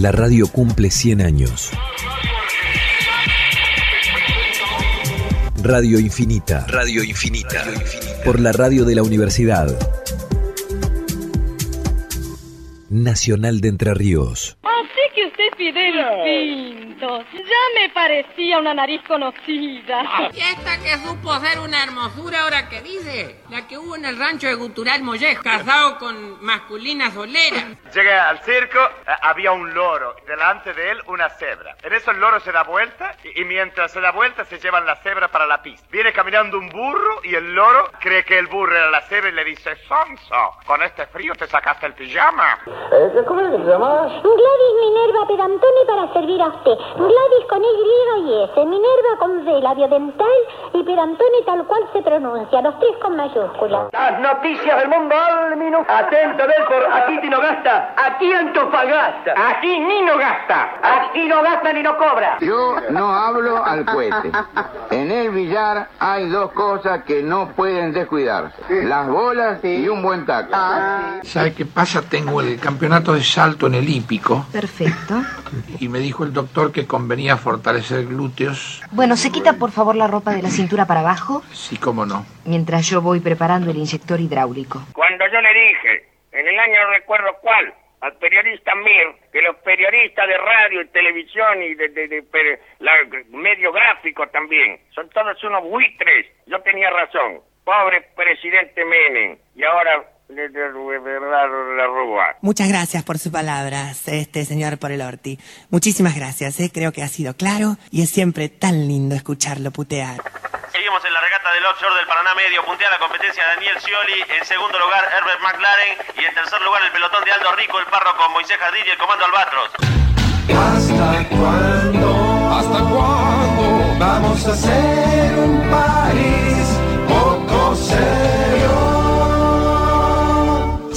La radio cumple 100 años. Radio Infinita. Radio Infinita. Por la radio de la Universidad Nacional de Entre Ríos. Así que usted pide distinto. Ya me parecía una nariz conocida. Y esta que supo ser una hermosura ahora que dice, la que hubo en el rancho de Gutural Mollejo, casado con masculina solera. Llegué al circo, eh, había un loro, delante de él una cebra. En eso el loro se da vuelta y, y mientras se da vuelta se llevan la cebra para la pista. Viene caminando un burro y el loro cree que el burro era la cebra y le dice, Sonso, con este frío te sacaste el pijama. ¿Cómo es que te llamas? Gladys Minerva Pedantoni para servir a usted. Gladys con Y y S, Minerva con V, labio dental y Pedantoni tal cual se pronuncia, los tres con mayúsculas. Las noticias del mundo al minuto. Atento, aquí no gasta, aquí Antofagasta. Aquí ni no gasta, aquí no gasta ni no cobra. Yo no hablo al cohete. En el billar hay dos cosas que no pueden descuidar. Las bolas y un buen taco. ¿Sabe qué pasa? Tengo el campeonato de salto en el hípico Perfecto. y me dijo el doctor que convenía fortalecer glúteos. Bueno, ¿se quita por favor la ropa de la cintura para abajo? Sí, cómo no. Mientras yo voy preparando el inyector hidráulico. Cuando yo le dije, en el año no recuerdo cuál, al periodista Mir, que los periodistas de radio y televisión y de, de- de per- la- medio gráfico también, son todos unos buitres, yo tenía razón. Pobre presidente Menem. Y ahora Muchas gracias por sus palabras, este señor Porelorti. Muchísimas gracias, ¿eh? creo que ha sido claro y es siempre tan lindo escucharlo putear. Seguimos en la regata del offshore del Paraná Medio. Puntea la competencia Daniel Scioli. En segundo lugar, Herbert McLaren. Y en tercer lugar, el pelotón de Aldo Rico, el parro con Moisés Jardín y el comando Albatros. ¿Hasta cuándo? ¿Hasta cuándo vamos a ser un país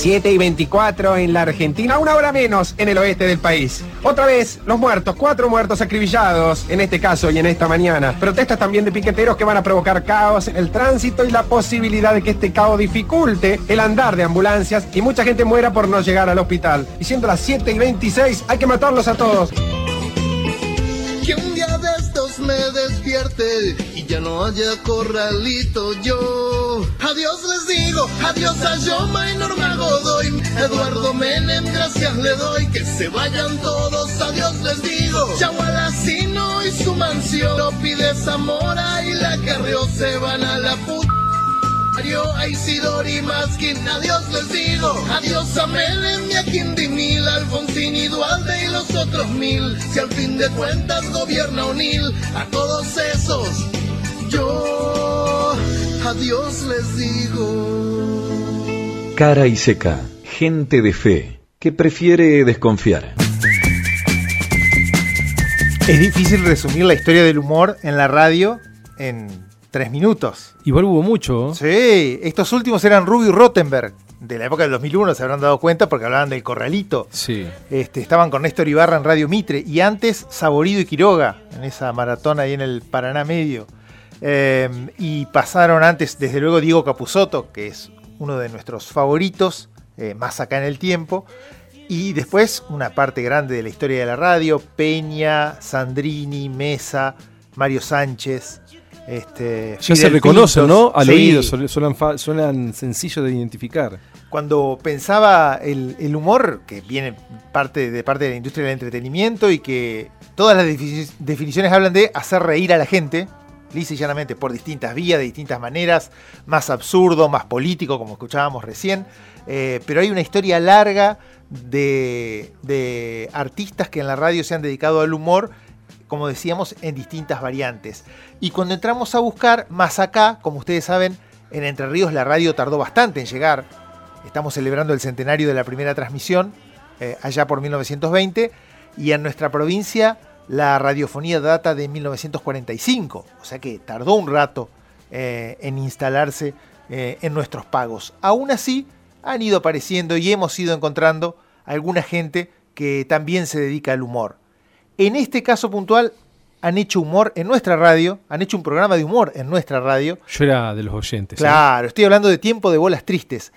7 y 24 en la Argentina, una hora menos en el oeste del país. Otra vez, los muertos, cuatro muertos acribillados, en este caso y en esta mañana. Protestas también de piqueteros que van a provocar caos en el tránsito y la posibilidad de que este caos dificulte el andar de ambulancias y mucha gente muera por no llegar al hospital. Y siendo las 7 y 26, hay que matarlos a todos. Me despierte y ya no haya corralito yo. Adiós les digo, adiós a Yoma y Norma Godoy. Eduardo Menem, gracias le doy. Que se vayan todos, adiós les digo. Chau a Lacino y su mansión. No pide Zamora y la Carrió se van a la puta. Mario, a Isidori Maskin, adiós les digo, adiós a Menem y a Quindimil, Alfonsín y Dualde y los otros mil, si al fin de cuentas gobierna Unil, a todos esos, yo, adiós les digo. Cara y seca. Gente de fe que prefiere desconfiar. Es difícil resumir la historia del humor en la radio en tres minutos. Igual hubo mucho. Sí, estos últimos eran Rubio y Rottenberg, de la época del 2001, se habrán dado cuenta porque hablaban del corralito. Sí. Este, estaban con Néstor Ibarra en Radio Mitre y antes Saborido y Quiroga en esa maratón ahí en el Paraná Medio. Eh, y pasaron antes, desde luego, Diego Capusotto, que es uno de nuestros favoritos, eh, más acá en el tiempo. Y después una parte grande de la historia de la radio, Peña, Sandrini, Mesa, Mario Sánchez. Este, Ya se reconocen, Pintos. ¿no? Al Sí. oído, suenan, suenan sencillos de identificar. cuando pensaba el, el humor, que viene parte de parte de la industria del entretenimiento y que todas las defi- definiciones hablan de hacer reír a la gente, lisa y llanamente, por distintas vías, de distintas maneras, más absurdo, más político, como escuchábamos recién, eh, pero hay una historia larga de, de artistas que en la radio se han dedicado al humor, como decíamos, en distintas variantes. Y cuando entramos a buscar, más acá, como ustedes saben, en Entre Ríos la radio tardó bastante en llegar, Estamos celebrando el centenario de la primera transmisión, eh, allá por 1920, y en nuestra provincia la radiofonía data de 1945, o sea que tardó un rato eh, en instalarse eh, en nuestros pagos. Aún así, han ido apareciendo y hemos ido encontrando alguna gente que también se dedica al humor. En este caso puntual, han hecho humor en nuestra radio, han hecho un programa de humor en nuestra radio, Yo era de los oyentes. ¿eh? Claro, estoy hablando de Tiempo de Bolas Tristes.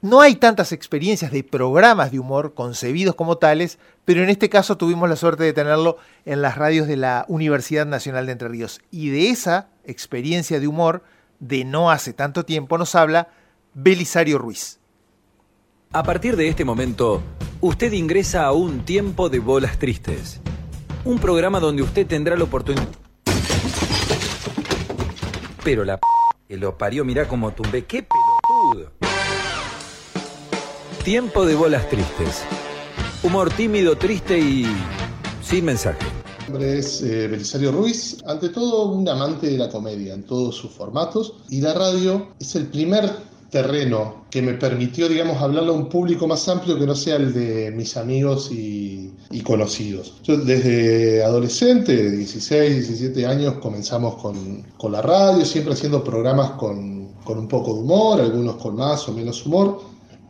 No hay tantas experiencias de programas de humor concebidos como tales, pero en este caso tuvimos la suerte de tenerlo en las radios de la Universidad Nacional de Entre Ríos. Y de esa experiencia de humor de no hace tanto tiempo nos habla Belisario Ruiz. A partir de este momento, usted ingresa a un tiempo de bolas tristes. Un programa donde usted tendrá la oportunidad... Pero la p que lo parió, mirá como tumbé. ¡Qué pelotudo! Tiempo de bolas tristes. Humor tímido, triste y sin mensaje. Mi nombre es eh, Belisario Ruiz, ante todo un amante de la comedia en todos sus formatos y la radio es el primer terreno que me permitió, digamos, hablarle a un público más amplio que no sea el de mis amigos y, y conocidos. Yo desde adolescente, de 16, 17 años, comenzamos con, con la radio, siempre haciendo programas con, con un poco de humor, algunos con más o menos humor,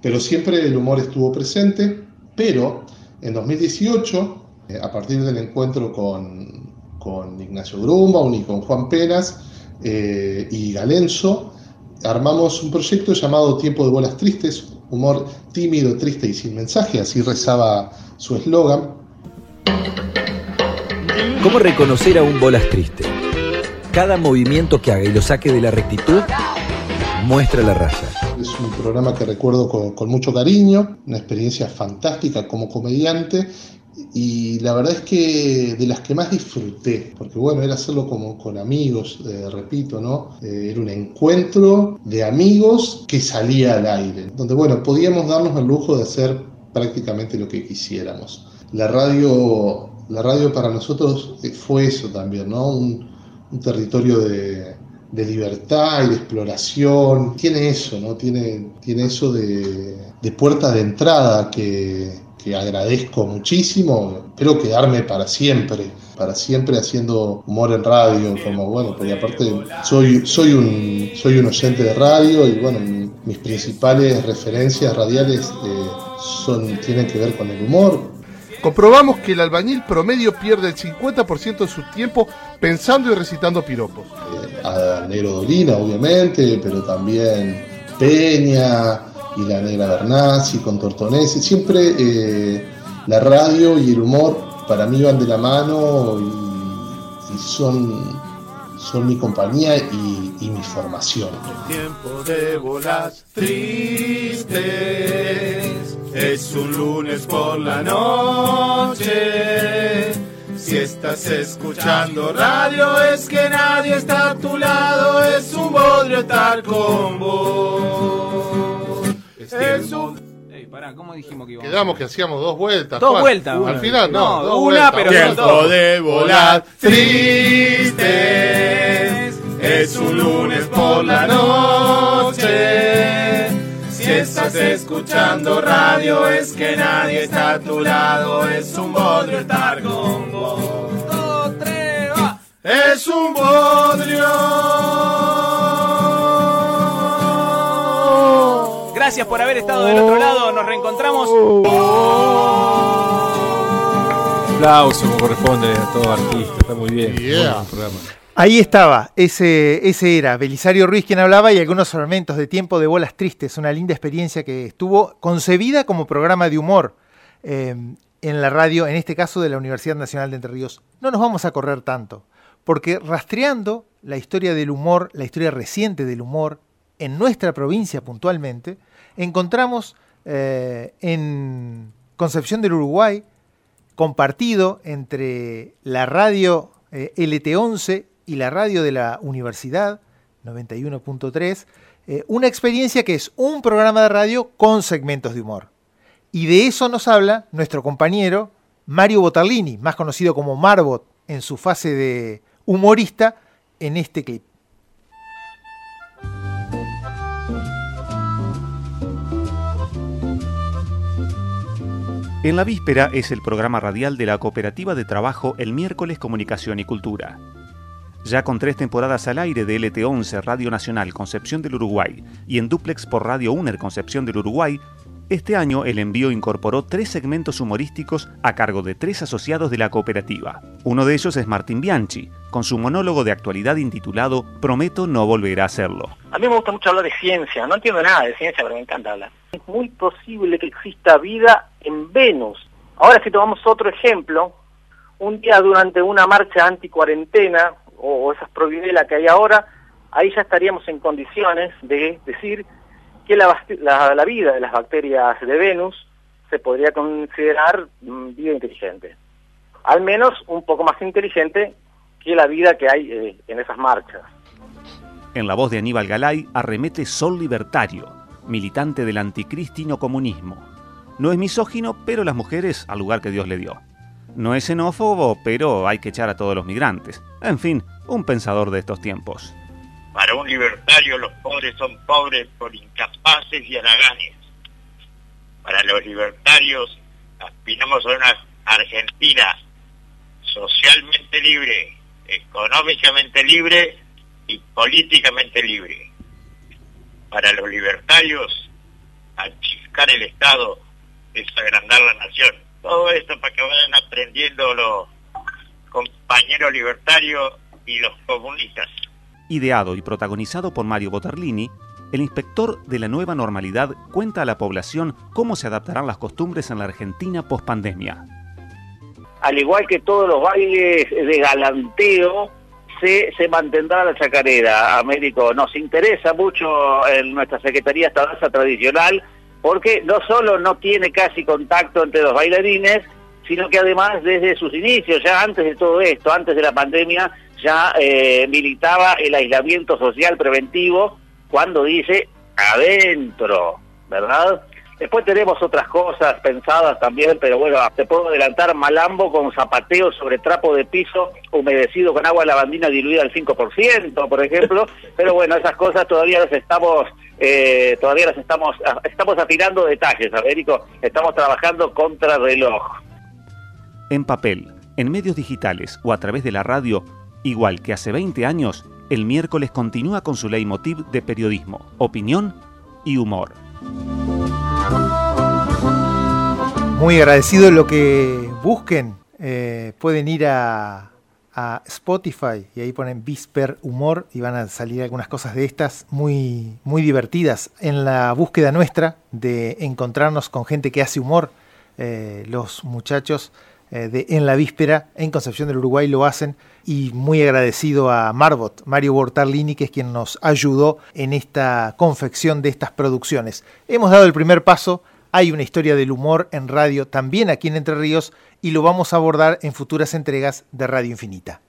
pero siempre el humor estuvo presente, pero en 2018, eh, a partir del encuentro con, con Ignacio Grumbaum y con Juan Penas eh, y Galenzo, armamos un proyecto llamado Tiempo de Bolas Tristes, humor tímido, triste y sin mensaje, así rezaba su eslogan. ¿Cómo reconocer a un bolas triste? Cada movimiento que haga y lo saque de la rectitud muestra la raya. Es un programa que recuerdo con, con mucho cariño, una experiencia fantástica como comediante y la verdad es que de las que más disfruté, porque bueno, era hacerlo como con amigos, eh, repito, ¿no? Eh, era un encuentro de amigos que salía al aire, donde bueno, podíamos darnos el lujo de hacer prácticamente lo que quisiéramos. La radio, la radio para nosotros eh, fue eso también, ¿no? Un, un territorio de, de libertad y de exploración. Tiene eso, ¿no? Tiene, tiene eso de, de puerta de entrada que, que agradezco muchísimo. Espero quedarme para siempre, para siempre haciendo humor en radio, como bueno, porque aparte soy, soy, un, soy un oyente de radio y bueno, mi- mis principales referencias radiales eh, son, tienen que ver con el humor, Comprobamos que el albañil promedio pierde el 50% de su tiempo pensando y recitando piropos. a Negro Dolina, obviamente, pero también Peña y la Negra Bernasi con Tortonese. Siempre eh, la radio y el humor para mí van de la mano y, y son, son mi compañía y, y mi formación. Tiempo de bolas tristes. Es un lunes por la noche. Si estás escuchando radio es que nadie está a tu lado. Es un bodrio estar con vos. Es un Ey, pará, ¿cómo dijimos que íbamos? Quedamos que hacíamos dos vueltas. Dos Juan. vueltas, Al bueno. final, no. No, dos una, vueltas. pero Tiempo no dos. de bolas tristes. Es un lunes por la noche. Si estás escuchando radio es que nadie está a tu lado. Es un bodrio estar con vos. Dos, tres, va. Es un bodrio. Gracias por haber estado del otro lado. Nos reencontramos. Aplauso como corresponde a todo artista. Está muy bien. Ahí estaba, ese, ese era Belisario Ruiz quien hablaba y algunos fragmentos de Tiempo de Bolas Tristes, una linda experiencia que estuvo concebida como programa de humor eh, en la radio, en este caso de la Universidad Nacional de Entre Ríos. No nos vamos a correr tanto, porque rastreando la historia del humor, la historia reciente del humor, en nuestra provincia puntualmente, encontramos eh, en Concepción del Uruguay, compartido entre la radio eh, LT11 y la radio de la universidad, 91.3, eh, una experiencia que es un programa de radio con segmentos de humor. Y de eso nos habla nuestro compañero Mario Botarlini, más conocido como Marbot en su fase de humorista, en este clip. En la víspera es el programa radial de la Cooperativa de Trabajo el miércoles Comunicación y Cultura. Ya con tres temporadas al aire de LT11 Radio Nacional Concepción del Uruguay y en duplex por Radio UNER Concepción del Uruguay, este año el envío incorporó tres segmentos humorísticos a cargo de tres asociados de la cooperativa. Uno de ellos es Martín Bianchi, con su monólogo de actualidad intitulado Prometo no volver a hacerlo. A mí me gusta mucho hablar de ciencia, no entiendo nada de ciencia, pero me encanta hablar. Es muy posible que exista vida en Venus. Ahora si tomamos otro ejemplo, un día durante una marcha anti-cuarentena, o esas prohibidelas que hay ahora, ahí ya estaríamos en condiciones de decir que la, vida de las bacterias de Venus se podría considerar mm, vida inteligente. Al menos un poco más inteligente que la vida que hay eh, en esas marchas. En la voz de Aníbal Galay arremete Sol Libertario, militante del anticristino comunismo. No es misógino, pero las mujeres al lugar que Dios le dio. No es xenófobo, pero hay que echar a todos los migrantes. En fin, un pensador de estos tiempos. Para un libertario los pobres son pobres por incapaces y haraganes. Para los libertarios aspiramos a una Argentina socialmente libre, económicamente libre y políticamente libre. Para los libertarios, achiscar el Estado es agrandar la nación. Todo esto para que vayan aprendiendo los compañeros libertarios y los comunistas. Ideado y protagonizado por Mario Boterlini, el inspector de la nueva normalidad cuenta a la población cómo se adaptarán las costumbres en la Argentina post-pandemia. Al igual que todos los bailes de galanteo, se, se mantendrá la chacarera, Américo. Nos interesa mucho en nuestra Secretaría esta danza tradicional, porque no solo no tiene casi contacto entre los bailarines, sino que además desde sus inicios, ya antes de todo esto, antes de la pandemia, ya eh, militaba el aislamiento social preventivo cuando dice adentro, ¿verdad? Después tenemos otras cosas pensadas también, pero bueno, te puedo adelantar Malambo con zapateo sobre trapo de piso humedecido con agua lavandina diluida al 5%, por ejemplo. Pero bueno, esas cosas todavía las estamos, eh, todavía las estamos, estamos afinando detalles, Américo. Estamos trabajando contra reloj. En papel, en medios digitales o a través de la radio, igual que hace 20 años, el miércoles continúa con su leitmotiv de periodismo, opinión y humor. Muy agradecido lo que busquen. Eh, pueden ir a, a, Spotify y ahí ponen Visper Humor y van a salir algunas cosas de estas muy, muy divertidas. En la búsqueda nuestra de encontrarnos con gente que hace humor, eh, los muchachos de En la Víspera en Concepción del Uruguay lo hacen y muy agradecido a Marbot, Mario Bortarlini, que es quien nos ayudó en esta confección de estas producciones. Hemos dado el primer paso, hay una historia del humor en radio también aquí en Entre Ríos y lo vamos a abordar en futuras entregas de Radio Infinita.